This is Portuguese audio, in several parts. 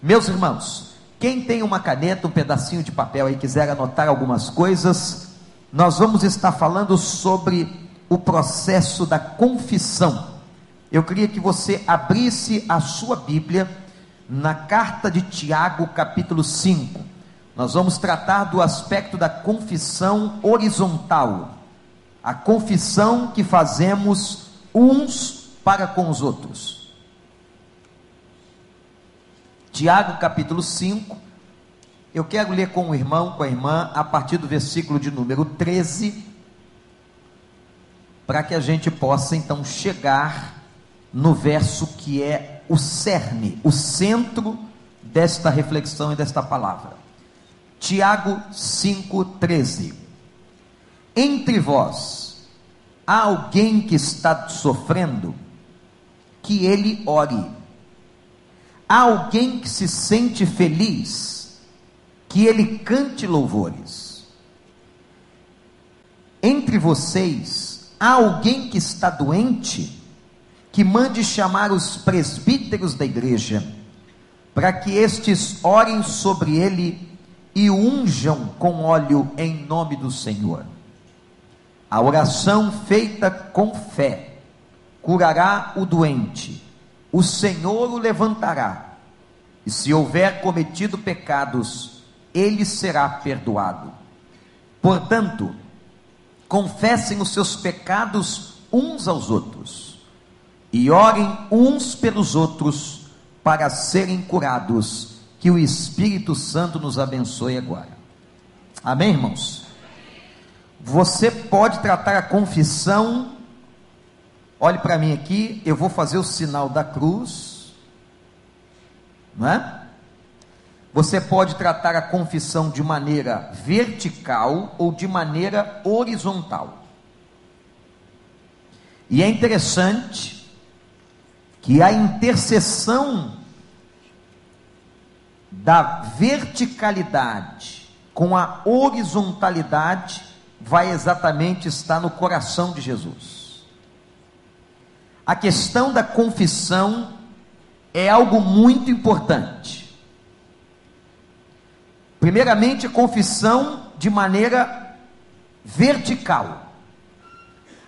Meus irmãos, quem tem uma caneta, um pedacinho de papel e quiser anotar algumas coisas, nós vamos estar falando sobre o processo da confissão. Eu queria que você abrisse a sua Bíblia na carta de Tiago, capítulo 5. Nós vamos tratar do aspecto da confissão horizontal, a confissão que fazemos uns para com os outros. Tiago capítulo 5. Eu quero ler com o irmão, com a irmã, a partir do versículo de número 13, para que a gente possa então chegar no verso que é o cerne, o centro desta reflexão e desta palavra. Tiago 5,13. Entre vós há alguém que está sofrendo, que ele ore Há alguém que se sente feliz, que ele cante louvores. Entre vocês, há alguém que está doente, que mande chamar os presbíteros da igreja, para que estes orem sobre ele e unjam com óleo em nome do Senhor. A oração feita com fé curará o doente o Senhor o levantará, e se houver cometido pecados, ele será perdoado. Portanto, confessem os seus pecados uns aos outros, e orem uns pelos outros para serem curados. Que o Espírito Santo nos abençoe agora. Amém, irmãos? Você pode tratar a confissão Olhe para mim aqui, eu vou fazer o sinal da cruz, não é? Você pode tratar a confissão de maneira vertical ou de maneira horizontal. E é interessante que a interseção da verticalidade com a horizontalidade vai exatamente estar no coração de Jesus. A questão da confissão é algo muito importante. Primeiramente, a confissão de maneira vertical.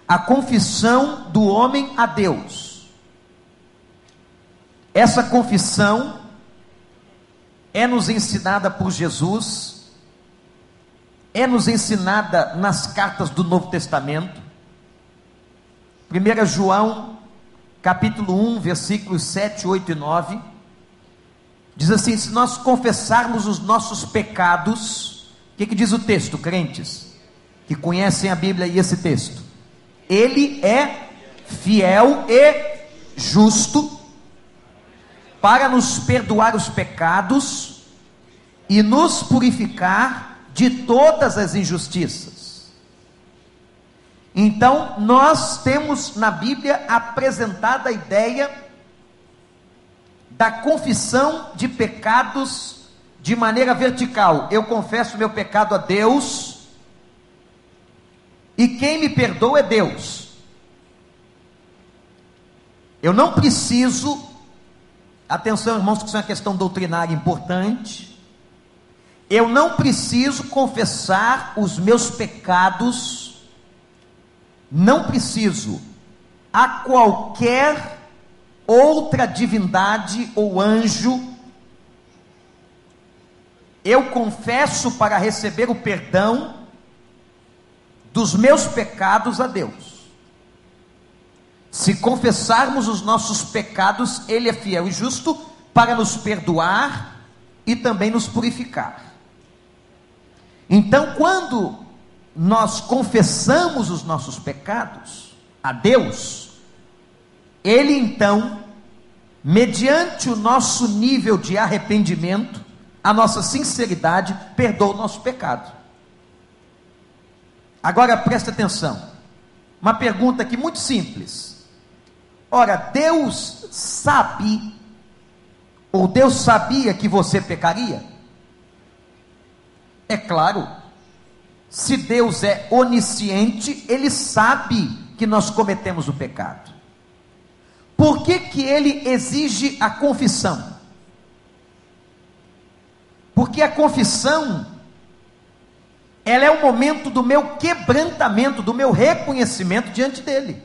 A confissão do homem a Deus. Essa confissão é nos ensinada por Jesus, é nos ensinada nas cartas do Novo Testamento. 1 João capítulo 1, versículos 7, 8 e 9, diz assim: se nós confessarmos os nossos pecados, o que, que diz o texto, crentes, que conhecem a Bíblia e esse texto? Ele é fiel e justo para nos perdoar os pecados e nos purificar de todas as injustiças. Então, nós temos na Bíblia apresentada a ideia da confissão de pecados de maneira vertical. Eu confesso meu pecado a Deus, e quem me perdoa é Deus. Eu não preciso, atenção irmãos, que isso é uma questão doutrinária importante. Eu não preciso confessar os meus pecados não preciso a qualquer outra divindade ou anjo. Eu confesso para receber o perdão dos meus pecados a Deus. Se confessarmos os nossos pecados, Ele é fiel e justo para nos perdoar e também nos purificar. Então, quando nós confessamos os nossos pecados a Deus, Ele então, mediante o nosso nível de arrependimento, a nossa sinceridade, perdoa o nosso pecado. Agora preste atenção, uma pergunta aqui muito simples. Ora, Deus sabe, ou Deus sabia que você pecaria? É claro, se Deus é onisciente, Ele sabe que nós cometemos o pecado. Por que, que Ele exige a confissão? Porque a confissão ela é o momento do meu quebrantamento, do meu reconhecimento diante dele.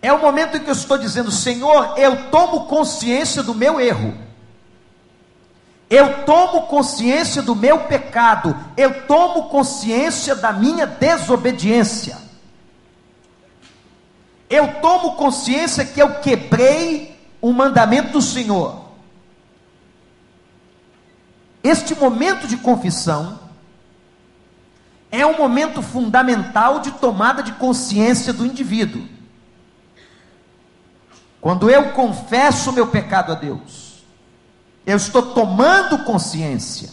É o momento em que eu estou dizendo, Senhor, eu tomo consciência do meu erro. Eu tomo consciência do meu pecado, eu tomo consciência da minha desobediência. Eu tomo consciência que eu quebrei o mandamento do Senhor. Este momento de confissão é um momento fundamental de tomada de consciência do indivíduo. Quando eu confesso o meu pecado a Deus, eu estou tomando consciência,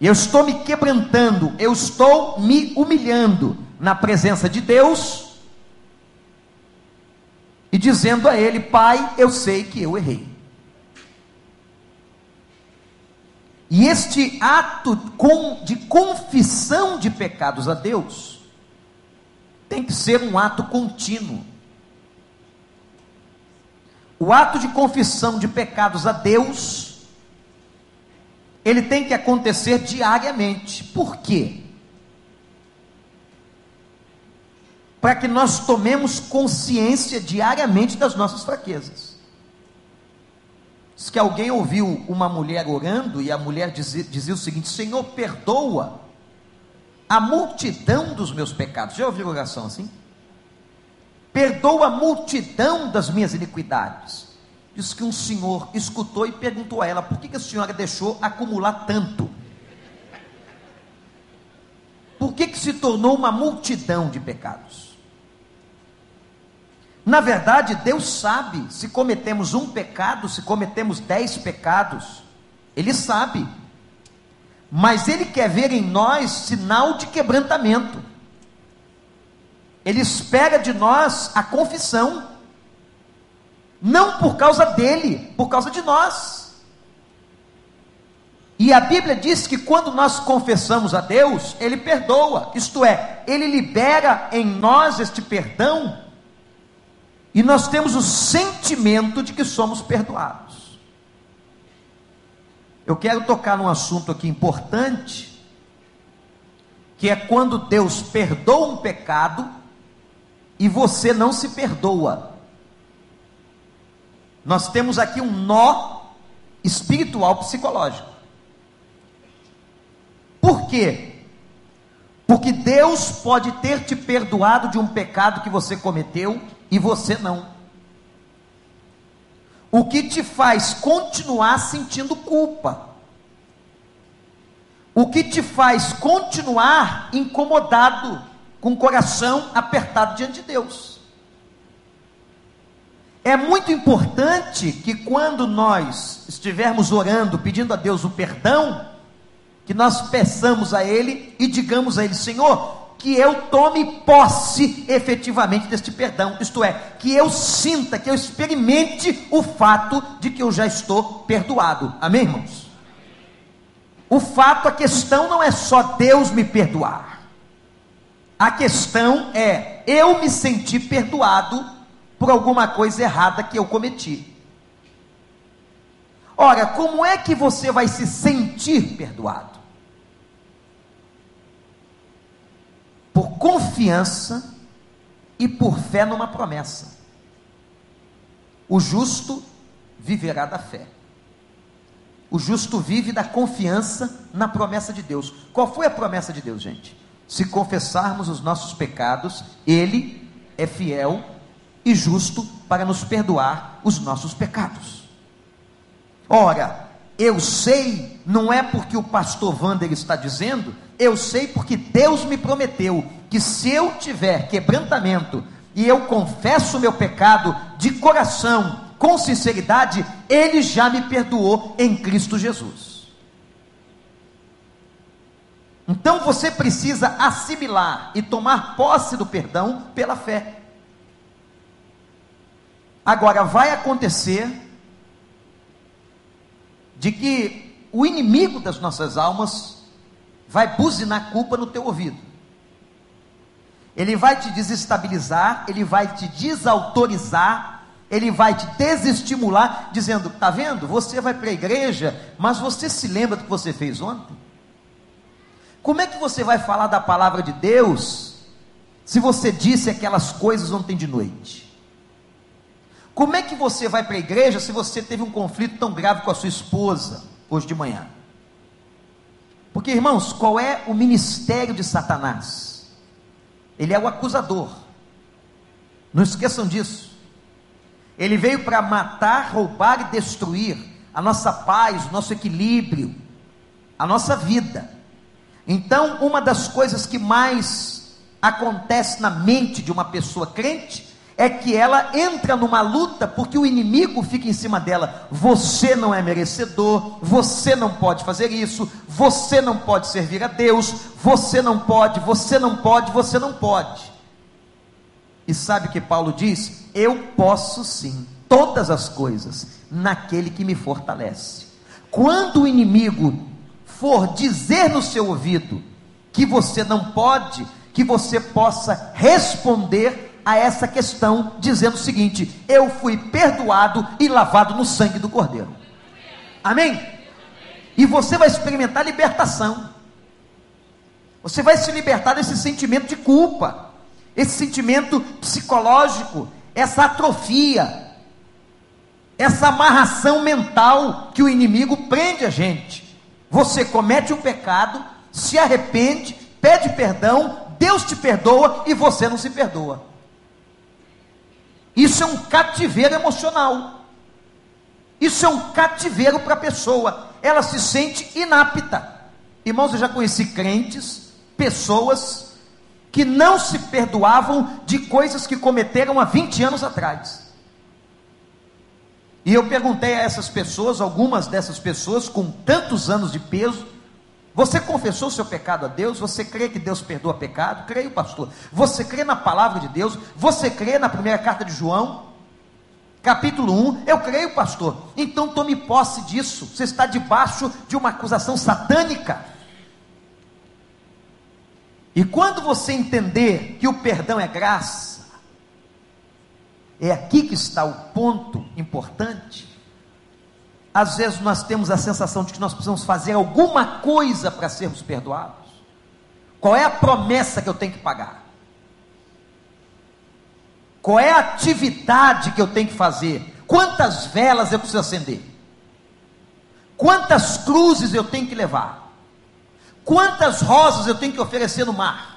eu estou me quebrantando, eu estou me humilhando na presença de Deus e dizendo a Ele: Pai, eu sei que eu errei. E este ato de confissão de pecados a Deus tem que ser um ato contínuo. O ato de confissão de pecados a Deus, ele tem que acontecer diariamente. Por quê? Para que nós tomemos consciência diariamente das nossas fraquezas. Diz que alguém ouviu uma mulher orando e a mulher dizia, dizia o seguinte: Senhor, perdoa a multidão dos meus pecados. Já ouviu oração assim? Perdoa a multidão das minhas iniquidades. Diz que um senhor escutou e perguntou a ela: por que, que a senhora deixou acumular tanto? Por que, que se tornou uma multidão de pecados? Na verdade, Deus sabe se cometemos um pecado, se cometemos dez pecados, Ele sabe, mas Ele quer ver em nós sinal de quebrantamento. Ele espera de nós a confissão, não por causa dele, por causa de nós. E a Bíblia diz que quando nós confessamos a Deus, Ele perdoa, isto é, Ele libera em nós este perdão, e nós temos o sentimento de que somos perdoados. Eu quero tocar num assunto aqui importante, que é quando Deus perdoa um pecado e você não se perdoa. Nós temos aqui um nó espiritual psicológico. Por quê? Porque Deus pode ter te perdoado de um pecado que você cometeu e você não. O que te faz continuar sentindo culpa. O que te faz continuar incomodado com o coração apertado diante de Deus. É muito importante que quando nós estivermos orando, pedindo a Deus o perdão, que nós peçamos a Ele e digamos a Ele: Senhor, que eu tome posse efetivamente deste perdão, isto é, que eu sinta, que eu experimente o fato de que eu já estou perdoado. Amém, irmãos? O fato, a questão não é só Deus me perdoar. A questão é: eu me senti perdoado por alguma coisa errada que eu cometi. Ora, como é que você vai se sentir perdoado? Por confiança e por fé numa promessa. O justo viverá da fé. O justo vive da confiança na promessa de Deus. Qual foi a promessa de Deus, gente? Se confessarmos os nossos pecados, Ele é fiel e justo para nos perdoar os nossos pecados. Ora, eu sei, não é porque o pastor Wander está dizendo, eu sei porque Deus me prometeu que se eu tiver quebrantamento e eu confesso o meu pecado de coração, com sinceridade, Ele já me perdoou em Cristo Jesus. Então você precisa assimilar e tomar posse do perdão pela fé. Agora, vai acontecer de que o inimigo das nossas almas vai buzinar culpa no teu ouvido. Ele vai te desestabilizar, ele vai te desautorizar Ele vai te desestimular, dizendo: Está vendo? Você vai para a igreja, mas você se lembra do que você fez ontem? Como é que você vai falar da palavra de Deus se você disse aquelas coisas ontem de noite? Como é que você vai para a igreja se você teve um conflito tão grave com a sua esposa hoje de manhã? Porque, irmãos, qual é o ministério de Satanás? Ele é o acusador. Não esqueçam disso. Ele veio para matar, roubar e destruir a nossa paz, o nosso equilíbrio, a nossa vida. Então, uma das coisas que mais acontece na mente de uma pessoa crente é que ela entra numa luta porque o inimigo fica em cima dela. Você não é merecedor, você não pode fazer isso, você não pode servir a Deus, você não pode, você não pode, você não pode. E sabe o que Paulo diz? Eu posso sim, todas as coisas, naquele que me fortalece. Quando o inimigo for dizer no seu ouvido que você não pode, que você possa responder a essa questão, dizendo o seguinte: Eu fui perdoado e lavado no sangue do Cordeiro. Amém? E você vai experimentar libertação. Você vai se libertar desse sentimento de culpa, esse sentimento psicológico, essa atrofia, essa amarração mental que o inimigo prende a gente. Você comete um pecado, se arrepende, pede perdão, Deus te perdoa e você não se perdoa. Isso é um cativeiro emocional. Isso é um cativeiro para a pessoa. Ela se sente inapta. Irmãos, eu já conheci crentes, pessoas que não se perdoavam de coisas que cometeram há 20 anos atrás. E eu perguntei a essas pessoas, algumas dessas pessoas com tantos anos de peso, você confessou seu pecado a Deus? Você crê que Deus perdoa pecado? Creio, pastor. Você crê na palavra de Deus? Você crê na primeira carta de João? Capítulo 1, eu creio, pastor. Então tome posse disso. Você está debaixo de uma acusação satânica. E quando você entender que o perdão é graça, é aqui que está o ponto importante às vezes nós temos a sensação de que nós precisamos fazer alguma coisa para sermos perdoados. Qual é a promessa que eu tenho que pagar? Qual é a atividade que eu tenho que fazer? Quantas velas eu preciso acender? Quantas cruzes eu tenho que levar? Quantas rosas eu tenho que oferecer no mar?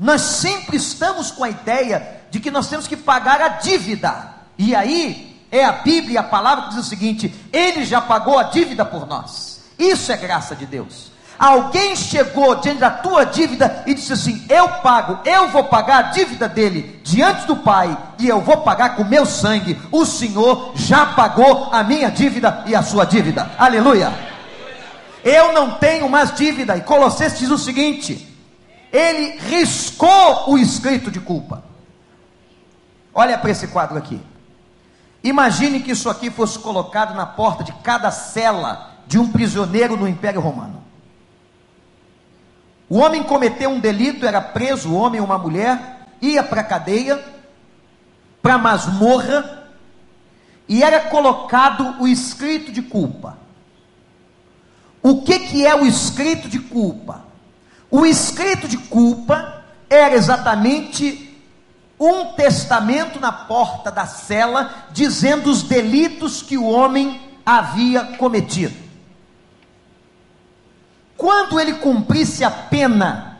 Nós sempre estamos com a ideia de que nós temos que pagar a dívida. E aí é a Bíblia, a palavra que diz o seguinte: Ele já pagou a dívida por nós. Isso é graça de Deus. Alguém chegou diante da tua dívida e disse assim: Eu pago, eu vou pagar a dívida dele diante do Pai, e eu vou pagar com meu sangue. O Senhor já pagou a minha dívida e a sua dívida. Aleluia. Eu não tenho mais dívida. E Colossenses diz o seguinte: Ele riscou o escrito de culpa. Olha para esse quadro aqui. Imagine que isso aqui fosse colocado na porta de cada cela de um prisioneiro no Império Romano. O homem cometeu um delito, era preso, o homem ou uma mulher, ia para a cadeia, para a masmorra, e era colocado o escrito de culpa. O que, que é o escrito de culpa? O escrito de culpa era exatamente um testamento na porta da cela, dizendo os delitos que o homem havia cometido. Quando ele cumprisse a pena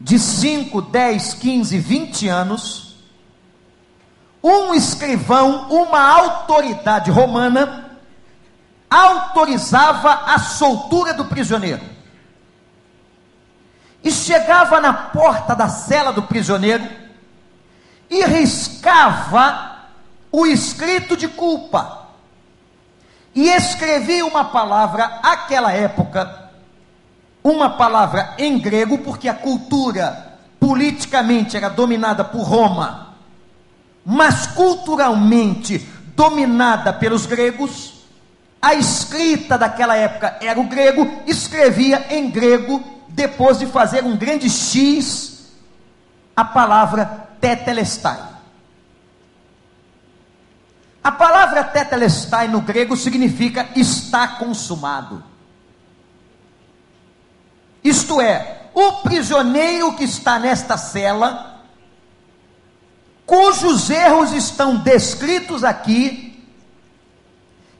de 5, 10, 15, 20 anos, um escrivão, uma autoridade romana, autorizava a soltura do prisioneiro. E chegava na porta da cela do prisioneiro, e riscava o escrito de culpa. E escrevia uma palavra, aquela época, uma palavra em grego, porque a cultura politicamente era dominada por Roma, mas culturalmente dominada pelos gregos. A escrita daquela época era o grego, escrevia em grego, depois de fazer um grande X, a palavra tetelestai. A palavra tetelestai no grego significa está consumado. Isto é, o prisioneiro que está nesta cela, cujos erros estão descritos aqui,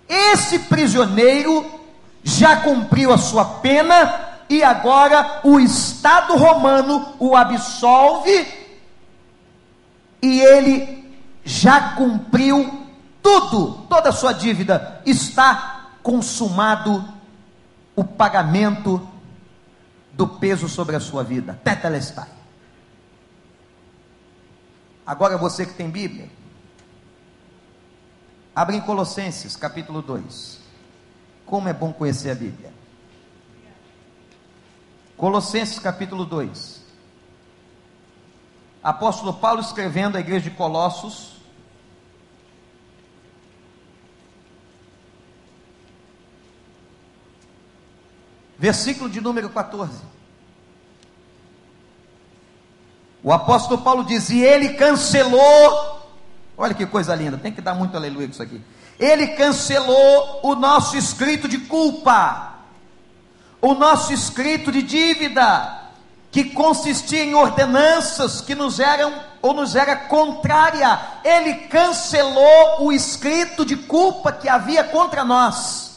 esse prisioneiro já cumpriu a sua pena e agora o Estado romano o absolve e ele já cumpriu tudo, toda a sua dívida, está consumado o pagamento do peso sobre a sua vida. Tetelestai. Agora você que tem Bíblia, abre em Colossenses capítulo 2. Como é bom conhecer a Bíblia. Colossenses capítulo 2. Apóstolo Paulo escrevendo à igreja de Colossos, versículo de número 14. O apóstolo Paulo diz: E ele cancelou, olha que coisa linda, tem que dar muito aleluia com isso aqui. Ele cancelou o nosso escrito de culpa, o nosso escrito de dívida, que consistia em ordenanças que nos eram ou nos era contrária. Ele cancelou o escrito de culpa que havia contra nós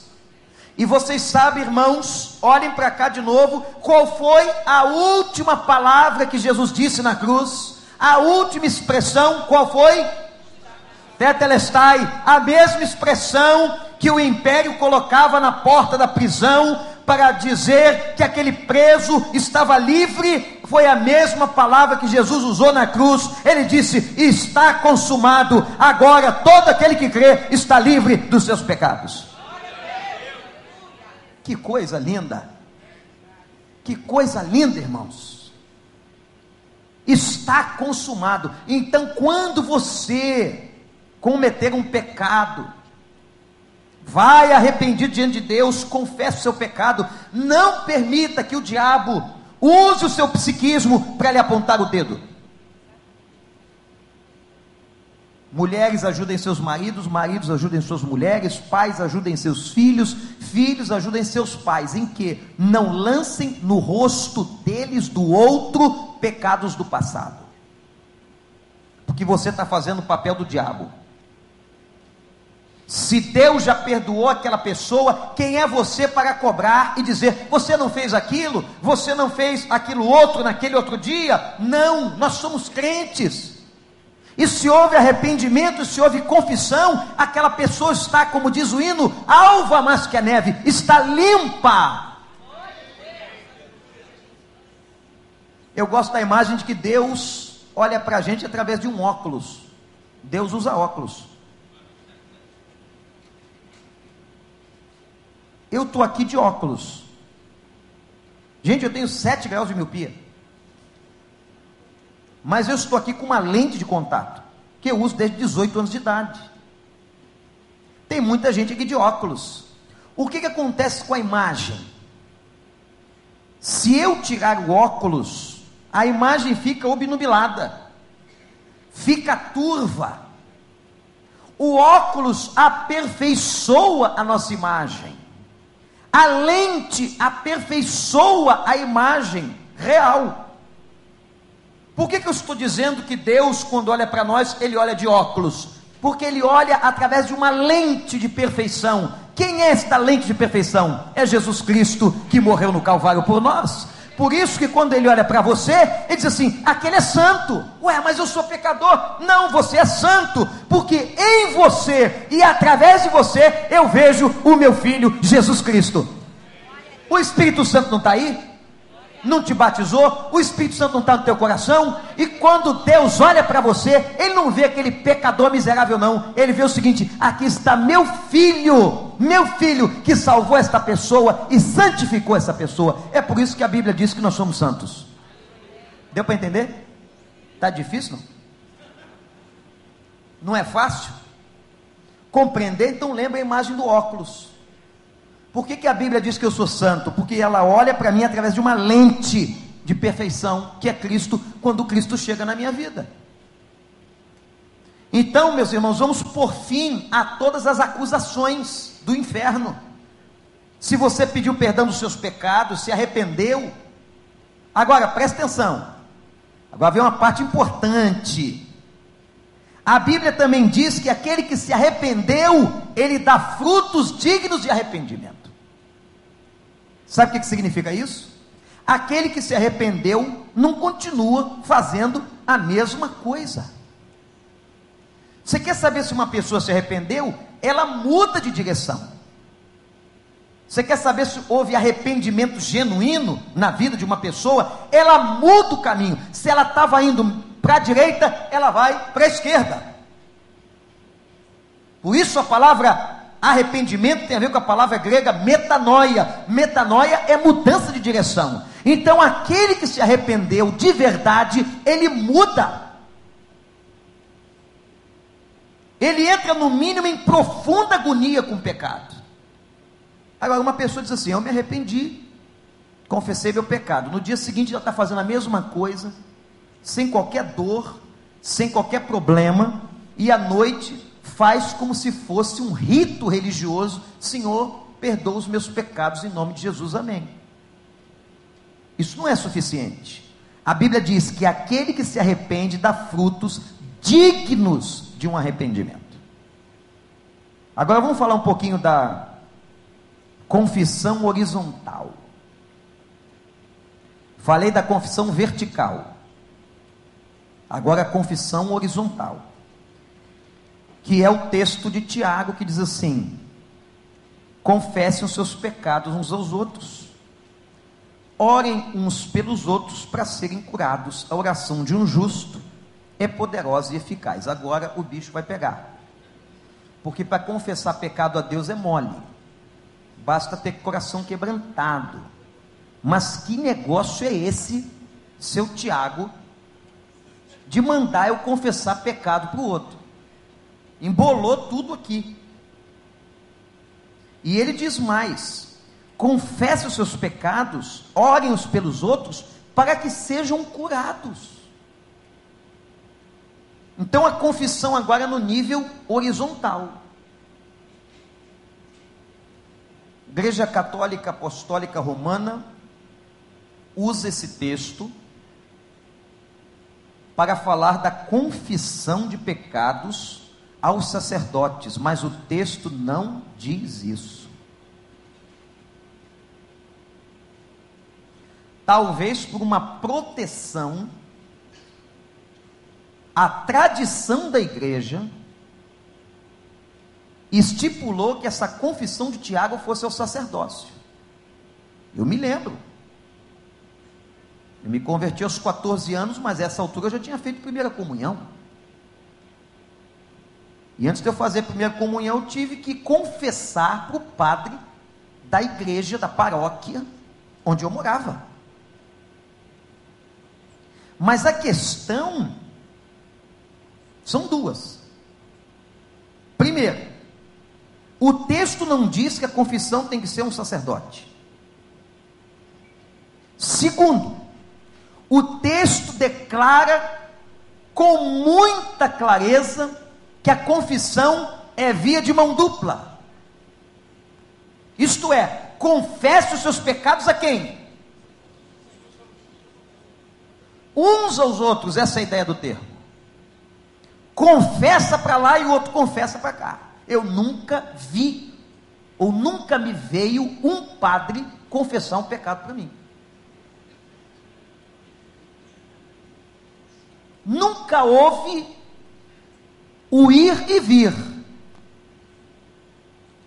e vocês sabem, irmãos, olhem para cá de novo, qual foi a última palavra que Jesus disse na cruz? A última expressão, qual foi? Tetelestai, a mesma expressão que o império colocava na porta da prisão para dizer que aquele preso estava livre, foi a mesma palavra que Jesus usou na cruz. Ele disse: Está consumado, agora todo aquele que crê está livre dos seus pecados. Que coisa linda! Que coisa linda, irmãos! Está consumado. Então, quando você cometer um pecado, vai arrependido diante de Deus, confesse o seu pecado, não permita que o diabo use o seu psiquismo para lhe apontar o dedo. Mulheres ajudem seus maridos, maridos ajudem suas mulheres, pais ajudem seus filhos, filhos ajudem seus pais. Em que? Não lancem no rosto deles do outro pecados do passado. Porque você está fazendo o papel do diabo. Se Deus já perdoou aquela pessoa, quem é você para cobrar e dizer: você não fez aquilo, você não fez aquilo outro naquele outro dia? Não, nós somos crentes. E se houve arrependimento, se houve confissão, aquela pessoa está, como diz o hino, alva mais que a neve, está limpa. Eu gosto da imagem de que Deus olha para a gente através de um óculos. Deus usa óculos. Eu estou aqui de óculos. Gente, eu tenho 7 graus de miopia. Mas eu estou aqui com uma lente de contato, que eu uso desde 18 anos de idade. Tem muita gente aqui de óculos. O que, que acontece com a imagem? Se eu tirar o óculos, a imagem fica obnubilada, fica turva. O óculos aperfeiçoa a nossa imagem. A lente aperfeiçoa a imagem real. Por que, que eu estou dizendo que Deus, quando olha para nós, Ele olha de óculos? Porque Ele olha através de uma lente de perfeição. Quem é esta lente de perfeição? É Jesus Cristo que morreu no Calvário por nós. Por isso que quando ele olha para você, ele diz assim: aquele é santo. Ué, mas eu sou pecador. Não, você é santo, porque em você e através de você eu vejo o meu filho Jesus Cristo. O Espírito Santo não está aí? Não te batizou, o Espírito Santo não está no teu coração, e quando Deus olha para você, Ele não vê aquele pecador miserável, não, Ele vê o seguinte: aqui está meu filho, meu filho que salvou esta pessoa e santificou essa pessoa. É por isso que a Bíblia diz que nós somos santos. Deu para entender? Está difícil? Não? não é fácil? Compreender, então lembra a imagem do óculos. Por que, que a Bíblia diz que eu sou santo? Porque ela olha para mim através de uma lente de perfeição, que é Cristo, quando Cristo chega na minha vida. Então, meus irmãos, vamos por fim a todas as acusações do inferno. Se você pediu perdão dos seus pecados, se arrependeu. Agora, presta atenção. Agora vem uma parte importante. A Bíblia também diz que aquele que se arrependeu, ele dá frutos dignos de arrependimento. Sabe o que significa isso? Aquele que se arrependeu não continua fazendo a mesma coisa. Você quer saber se uma pessoa se arrependeu? Ela muda de direção. Você quer saber se houve arrependimento genuíno na vida de uma pessoa? Ela muda o caminho. Se ela estava indo para a direita, ela vai para a esquerda. Por isso a palavra arrependimento tem a ver com a palavra grega metanoia. Metanoia é mudança de direção. Então aquele que se arrependeu de verdade, ele muda. Ele entra no mínimo em profunda agonia com o pecado. Agora, uma pessoa diz assim: Eu me arrependi, confessei meu pecado. No dia seguinte, ela está fazendo a mesma coisa, sem qualquer dor, sem qualquer problema, e à noite faz como se fosse um rito religioso: Senhor, perdoa os meus pecados em nome de Jesus, amém. Isso não é suficiente. A Bíblia diz que aquele que se arrepende dá frutos dignos de um arrependimento. Agora vamos falar um pouquinho da confissão horizontal. Falei da confissão vertical. Agora a confissão horizontal. Que é o texto de Tiago que diz assim: confessem os seus pecados uns aos outros, orem uns pelos outros para serem curados. A oração de um justo é poderosa e eficaz. Agora o bicho vai pegar. Porque para confessar pecado a Deus é mole. Basta ter coração quebrantado. Mas que negócio é esse, seu Tiago, de mandar eu confessar pecado para o outro? Embolou tudo aqui. E ele diz mais: confesse os seus pecados, orem-os pelos outros, para que sejam curados. Então a confissão agora é no nível horizontal. Igreja Católica Apostólica Romana usa esse texto para falar da confissão de pecados aos sacerdotes, mas o texto não diz isso. Talvez por uma proteção a tradição da igreja estipulou que essa confissão de Tiago fosse ao sacerdócio. Eu me lembro. Eu me converti aos 14 anos, mas essa altura eu já tinha feito primeira comunhão. E antes de eu fazer primeira comunhão, eu tive que confessar para o padre da igreja, da paróquia, onde eu morava. Mas a questão são duas. Primeiro, o texto não diz que a confissão tem que ser um sacerdote. Segundo, o texto declara com muita clareza que a confissão é via de mão dupla. Isto é, confesse os seus pecados a quem? Uns aos outros, essa é a ideia do termo confessa para lá e o outro confessa para cá. Eu nunca vi, ou nunca me veio um padre confessar um pecado para mim. Nunca houve o ir e vir.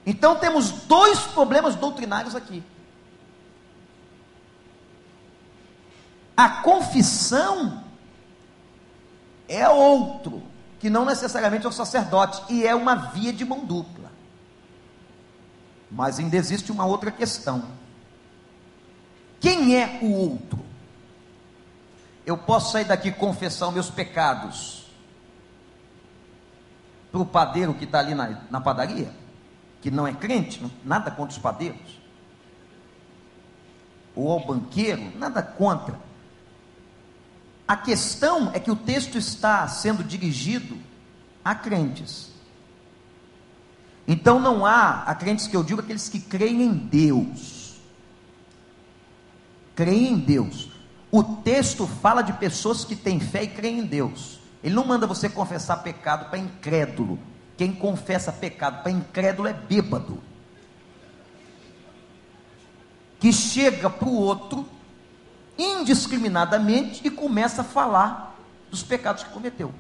Então temos dois problemas doutrinários aqui. A confissão é outro que não necessariamente é o sacerdote, e é uma via de mão dupla. Mas ainda existe uma outra questão. Quem é o outro? Eu posso sair daqui confessar os meus pecados para o padeiro que está ali na, na padaria, que não é crente, nada contra os padeiros, ou ao banqueiro, nada contra a questão é que o texto está sendo dirigido Há crentes. Então não há, há crentes que eu digo, aqueles que creem em Deus. Creem em Deus. O texto fala de pessoas que têm fé e creem em Deus. Ele não manda você confessar pecado para incrédulo. Quem confessa pecado para incrédulo é bêbado. Que chega para o outro indiscriminadamente e começa a falar dos pecados que cometeu.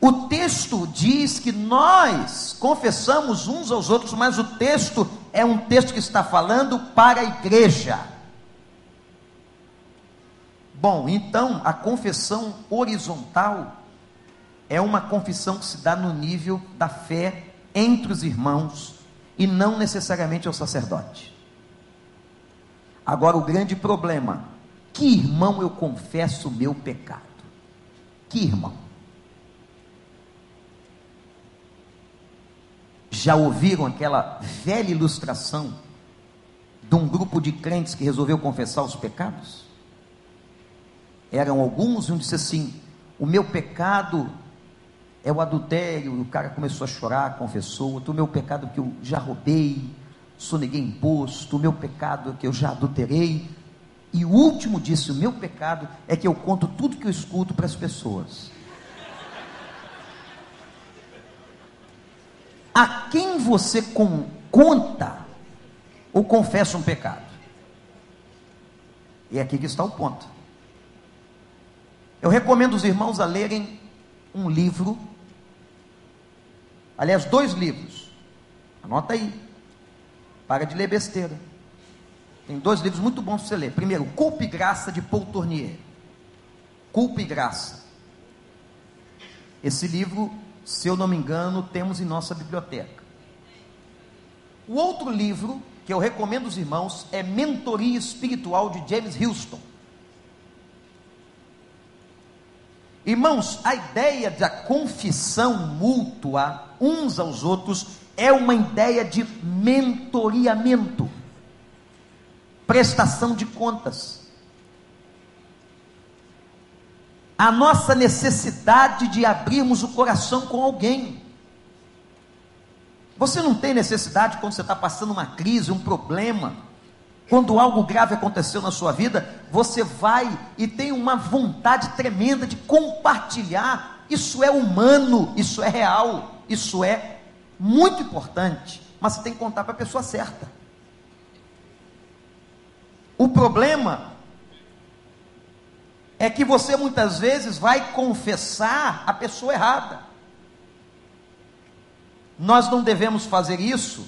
O texto diz que nós confessamos uns aos outros, mas o texto é um texto que está falando para a igreja. Bom, então a confissão horizontal é uma confissão que se dá no nível da fé entre os irmãos e não necessariamente ao sacerdote. Agora, o grande problema: que irmão eu confesso o meu pecado? Que irmão? Já ouviram aquela velha ilustração de um grupo de crentes que resolveu confessar os pecados? Eram alguns e um disse assim: O meu pecado é o adultério. E o cara começou a chorar, confessou. O meu pecado é que eu já roubei, soneguei imposto. O meu pecado é que eu já adulterei. E o último disse: O meu pecado é que eu conto tudo que eu escuto para as pessoas. A quem você com, conta ou confessa um pecado? E é aqui que está o ponto. Eu recomendo os irmãos a lerem um livro, aliás, dois livros. Anota aí. Para de ler besteira. Tem dois livros muito bons para você ler. Primeiro, Culpa e Graça de Paul Tournier. Culpa e Graça. Esse livro, se eu não me engano, temos em nossa biblioteca. O outro livro que eu recomendo aos irmãos é Mentoria Espiritual de James Houston. Irmãos, a ideia da confissão mútua uns aos outros é uma ideia de mentoriamento, prestação de contas. A nossa necessidade de abrirmos o coração com alguém. Você não tem necessidade quando você está passando uma crise, um problema, quando algo grave aconteceu na sua vida, você vai e tem uma vontade tremenda de compartilhar. Isso é humano, isso é real, isso é muito importante, mas você tem que contar para a pessoa certa. O problema é que você muitas vezes vai confessar a pessoa errada. Nós não devemos fazer isso.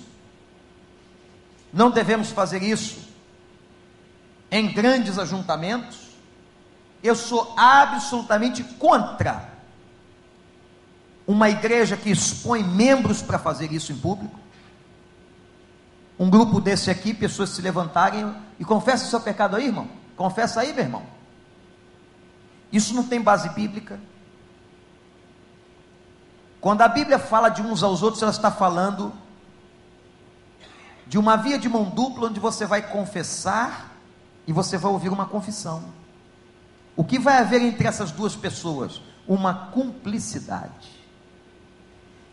Não devemos fazer isso em grandes ajuntamentos, eu sou absolutamente contra uma igreja que expõe membros para fazer isso em público. Um grupo desse aqui, pessoas se levantarem e confessa seu pecado aí, irmão. Confessa aí, meu irmão. Isso não tem base bíblica. Quando a Bíblia fala de uns aos outros, ela está falando de uma via de mão dupla onde você vai confessar e você vai ouvir uma confissão. O que vai haver entre essas duas pessoas? Uma cumplicidade.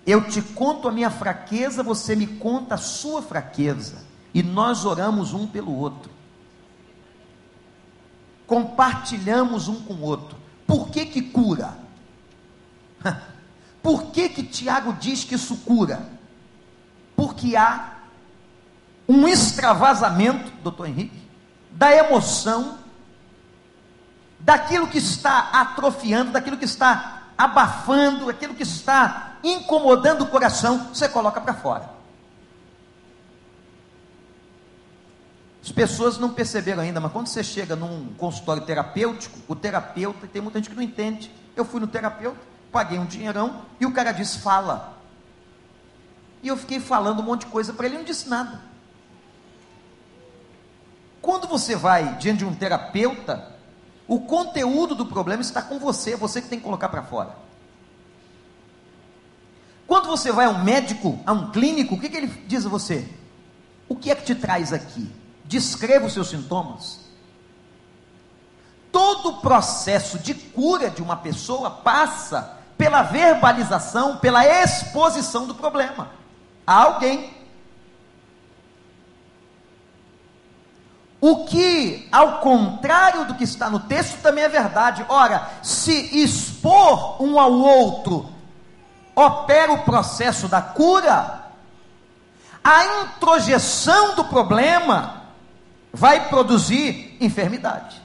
Eu te conto a minha fraqueza, você me conta a sua fraqueza, e nós oramos um pelo outro. Compartilhamos um com o outro. Por que que cura? Por que que Tiago diz que isso cura? Porque há um extravasamento, doutor Henrique, da emoção, daquilo que está atrofiando, daquilo que está abafando, aquilo que está incomodando o coração, você coloca para fora. As pessoas não perceberam ainda, mas quando você chega num consultório terapêutico, o terapeuta, tem muita gente que não entende. Eu fui no terapeuta, paguei um dinheirão e o cara disse: fala. E eu fiquei falando um monte de coisa para ele, não disse nada. Quando você vai diante de um terapeuta, o conteúdo do problema está com você, é você que tem que colocar para fora. Quando você vai a um médico, a um clínico, o que, que ele diz a você? O que é que te traz aqui? Descreva os seus sintomas. Todo o processo de cura de uma pessoa passa pela verbalização, pela exposição do problema a alguém. O que, ao contrário do que está no texto, também é verdade. Ora, se expor um ao outro opera o processo da cura, a introjeção do problema vai produzir enfermidade.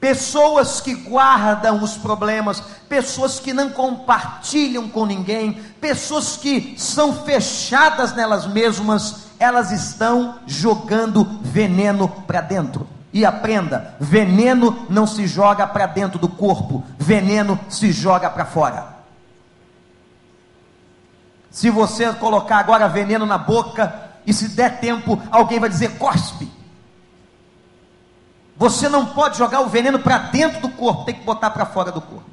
Pessoas que guardam os problemas, pessoas que não compartilham com ninguém, pessoas que são fechadas nelas mesmas, elas estão jogando veneno para dentro. E aprenda: veneno não se joga para dentro do corpo, veneno se joga para fora. Se você colocar agora veneno na boca, e se der tempo, alguém vai dizer: cospe. Você não pode jogar o veneno para dentro do corpo, tem que botar para fora do corpo.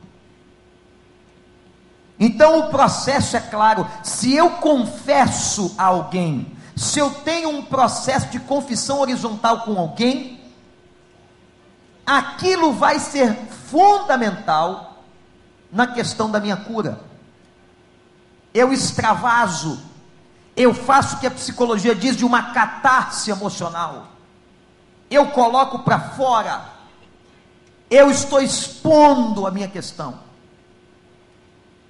Então o processo é claro. Se eu confesso a alguém, se eu tenho um processo de confissão horizontal com alguém, aquilo vai ser fundamental na questão da minha cura. Eu extravaso, eu faço o que a psicologia diz de uma catarse emocional eu coloco para fora, eu estou expondo a minha questão.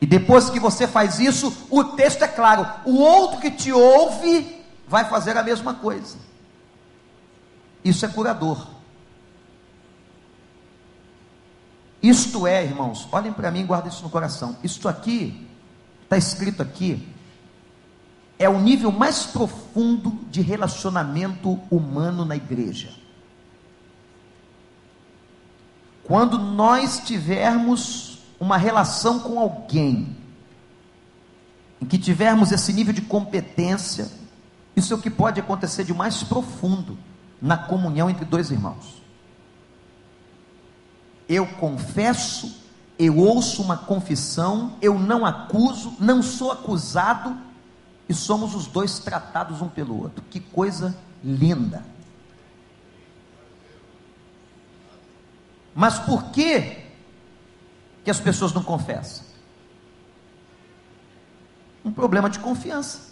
E depois que você faz isso, o texto é claro: o outro que te ouve vai fazer a mesma coisa. Isso é curador. Isto é, irmãos, olhem para mim, guardem isso no coração. Isto aqui, está escrito aqui, é o nível mais profundo de relacionamento humano na igreja. Quando nós tivermos uma relação com alguém, em que tivermos esse nível de competência, isso é o que pode acontecer de mais profundo na comunhão entre dois irmãos. Eu confesso, eu ouço uma confissão, eu não acuso, não sou acusado, e somos os dois tratados um pelo outro. Que coisa linda! Mas por que que as pessoas não confessam? Um problema de confiança.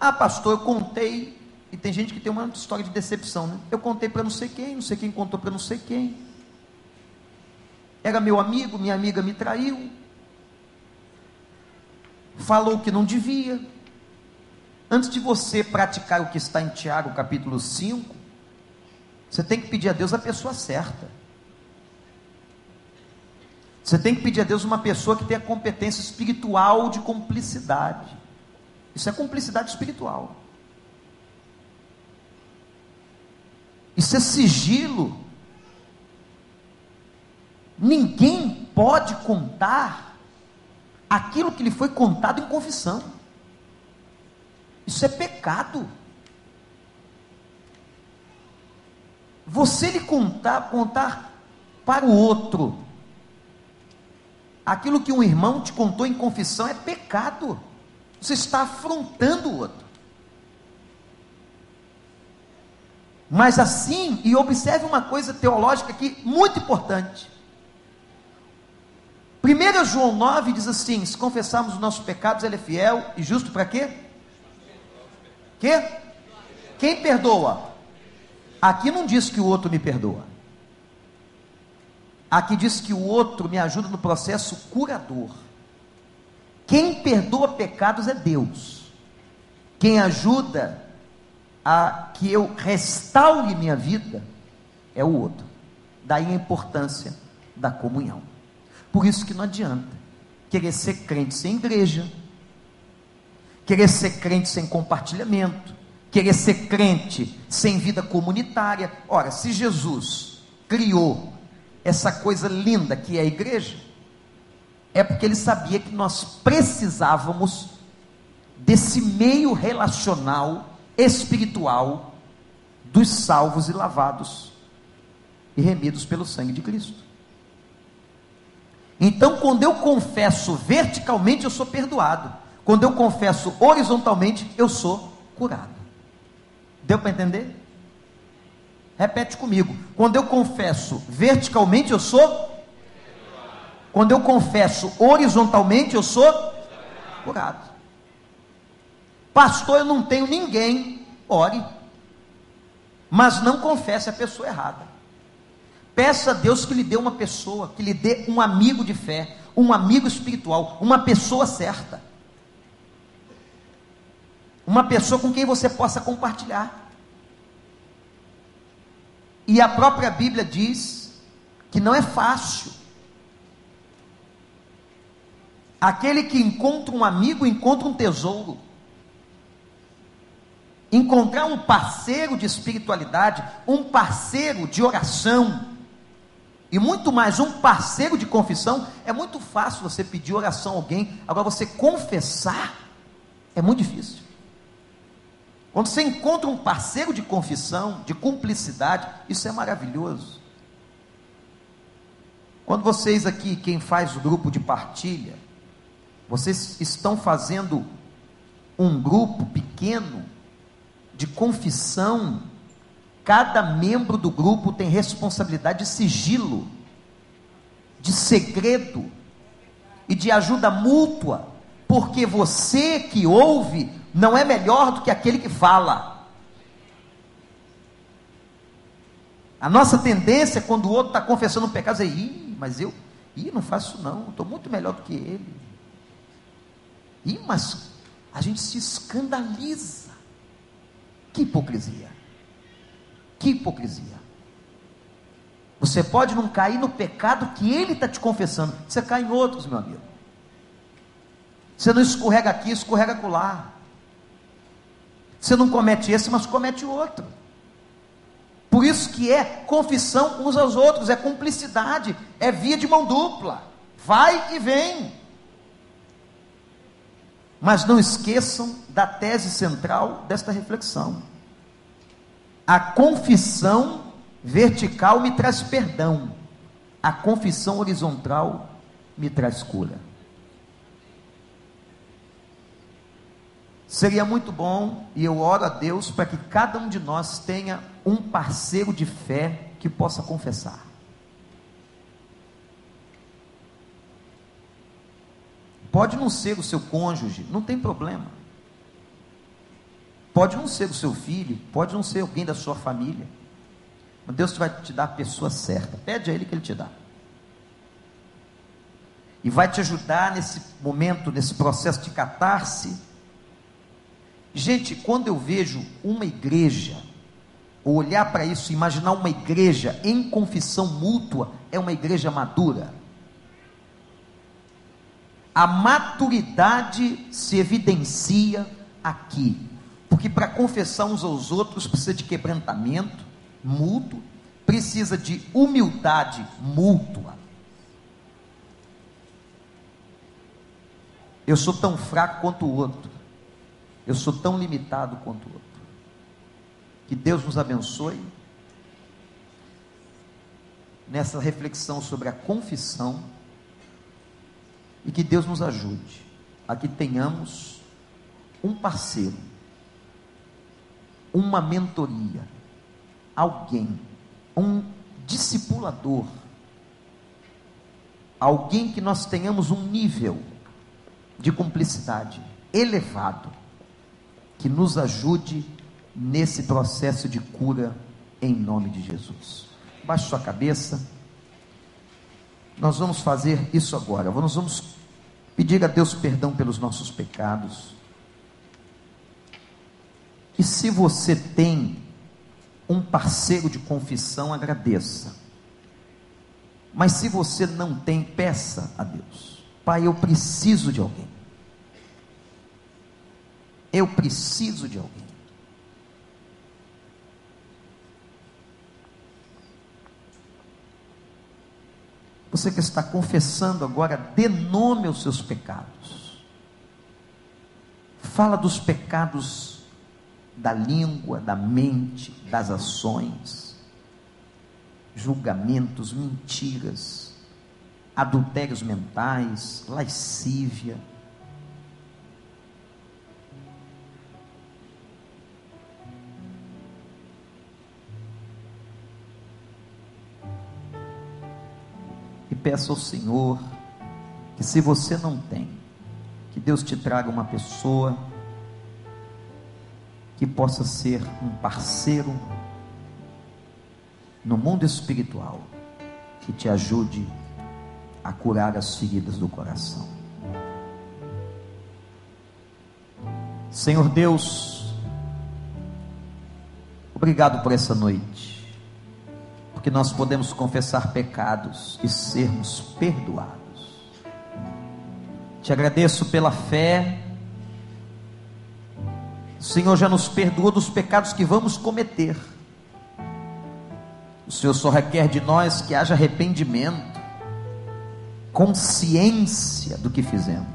Ah, pastor, eu contei, e tem gente que tem uma história de decepção, né? Eu contei para não sei quem, não sei quem contou para não sei quem. Era meu amigo, minha amiga me traiu. Falou que não devia. Antes de você praticar o que está em Tiago, capítulo 5, você tem que pedir a Deus a pessoa certa. Você tem que pedir a Deus uma pessoa que tenha competência espiritual de cumplicidade. Isso é cumplicidade espiritual. Isso é sigilo. Ninguém pode contar aquilo que lhe foi contado em confissão. Isso é pecado. Você lhe contar, contar para o outro aquilo que um irmão te contou em confissão é pecado. Você está afrontando o outro. Mas assim, e observe uma coisa teológica aqui muito importante. 1 João 9 diz assim: se confessarmos os nossos pecados, ele é fiel e justo para quê? Quê? Quem perdoa? Aqui não diz que o outro me perdoa. Aqui diz que o outro me ajuda no processo curador. Quem perdoa pecados é Deus. Quem ajuda a que eu restaure minha vida é o outro. Daí a importância da comunhão. Por isso que não adianta querer ser crente sem igreja, querer ser crente sem compartilhamento, querer ser crente sem vida comunitária. Ora, se Jesus criou essa coisa linda que é a igreja, é porque ele sabia que nós precisávamos desse meio relacional, espiritual, dos salvos e lavados e remidos pelo sangue de Cristo. Então, quando eu confesso verticalmente, eu sou perdoado. Quando eu confesso horizontalmente, eu sou curado. Deu para entender? Repete comigo. Quando eu confesso verticalmente, eu sou. Quando eu confesso horizontalmente, eu sou curado. Pastor, eu não tenho ninguém. Ore. Mas não confesse a pessoa errada. Peça a Deus que lhe dê uma pessoa, que lhe dê um amigo de fé, um amigo espiritual, uma pessoa certa. Uma pessoa com quem você possa compartilhar. E a própria Bíblia diz que não é fácil. Aquele que encontra um amigo encontra um tesouro. Encontrar um parceiro de espiritualidade, um parceiro de oração, e muito mais um parceiro de confissão, é muito fácil você pedir oração a alguém, agora você confessar é muito difícil. Quando você encontra um parceiro de confissão, de cumplicidade, isso é maravilhoso. Quando vocês aqui, quem faz o grupo de partilha, vocês estão fazendo um grupo pequeno de confissão, cada membro do grupo tem responsabilidade de sigilo, de segredo e de ajuda mútua, porque você que ouve não é melhor do que aquele que fala. A nossa tendência, quando o outro está confessando um pecado, é ih, mas eu, ih, não faço não, estou muito melhor do que ele. Ih, mas a gente se escandaliza. Que hipocrisia. Que hipocrisia. Você pode não cair no pecado que ele está te confessando, você cai em outros, meu amigo. Você não escorrega aqui, escorrega acolá. Você não comete esse, mas comete outro. Por isso que é confissão uns aos outros, é cumplicidade, é via de mão dupla. Vai e vem. Mas não esqueçam da tese central desta reflexão. A confissão vertical me traz perdão, a confissão horizontal me traz cura. Seria muito bom, e eu oro a Deus para que cada um de nós tenha um parceiro de fé que possa confessar. Pode não ser o seu cônjuge, não tem problema. Pode não ser o seu filho, pode não ser alguém da sua família. Mas Deus vai te dar a pessoa certa. Pede a Ele que Ele te dá. E vai te ajudar nesse momento, nesse processo de catarse Gente, quando eu vejo uma igreja, ou olhar para isso, imaginar uma igreja em confissão mútua, é uma igreja madura. A maturidade se evidencia aqui, porque para confessar uns aos outros precisa de quebrantamento mútuo, precisa de humildade mútua. Eu sou tão fraco quanto o outro. Eu sou tão limitado quanto o outro. Que Deus nos abençoe nessa reflexão sobre a confissão e que Deus nos ajude a que tenhamos um parceiro, uma mentoria, alguém, um discipulador, alguém que nós tenhamos um nível de cumplicidade elevado que nos ajude nesse processo de cura em nome de Jesus. Baixe sua cabeça. Nós vamos fazer isso agora. Nós vamos pedir a Deus perdão pelos nossos pecados. E se você tem um parceiro de confissão, agradeça. Mas se você não tem, peça a Deus. Pai, eu preciso de alguém. Eu preciso de alguém. Você que está confessando agora, dê nome aos seus pecados. Fala dos pecados da língua, da mente, das ações, julgamentos, mentiras, adultérios mentais, lascívia peça ao Senhor que, se você não tem, que Deus te traga uma pessoa que possa ser um parceiro no mundo espiritual que te ajude a curar as feridas do coração. Senhor Deus, obrigado por essa noite, porque nós podemos confessar pecados e sermos perdoados. Te agradeço pela fé. O Senhor já nos perdoou dos pecados que vamos cometer. O Senhor só requer de nós que haja arrependimento, consciência do que fizemos.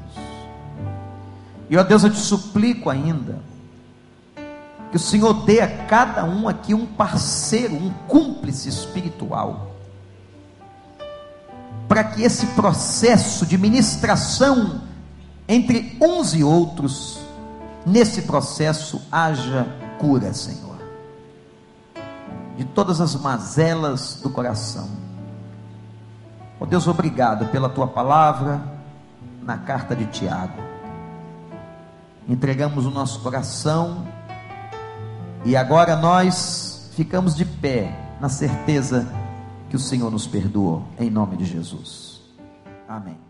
E ó Deus, eu te suplico ainda, que o Senhor dê a cada um aqui um parceiro, um cúmplice espiritual, para que esse processo de ministração entre uns e outros, nesse processo haja cura, Senhor de todas as mazelas do coração. Oh Deus, obrigado pela tua palavra na carta de Tiago. Entregamos o nosso coração e agora nós ficamos de pé na certeza que o Senhor nos perdoou, em nome de Jesus. Amém.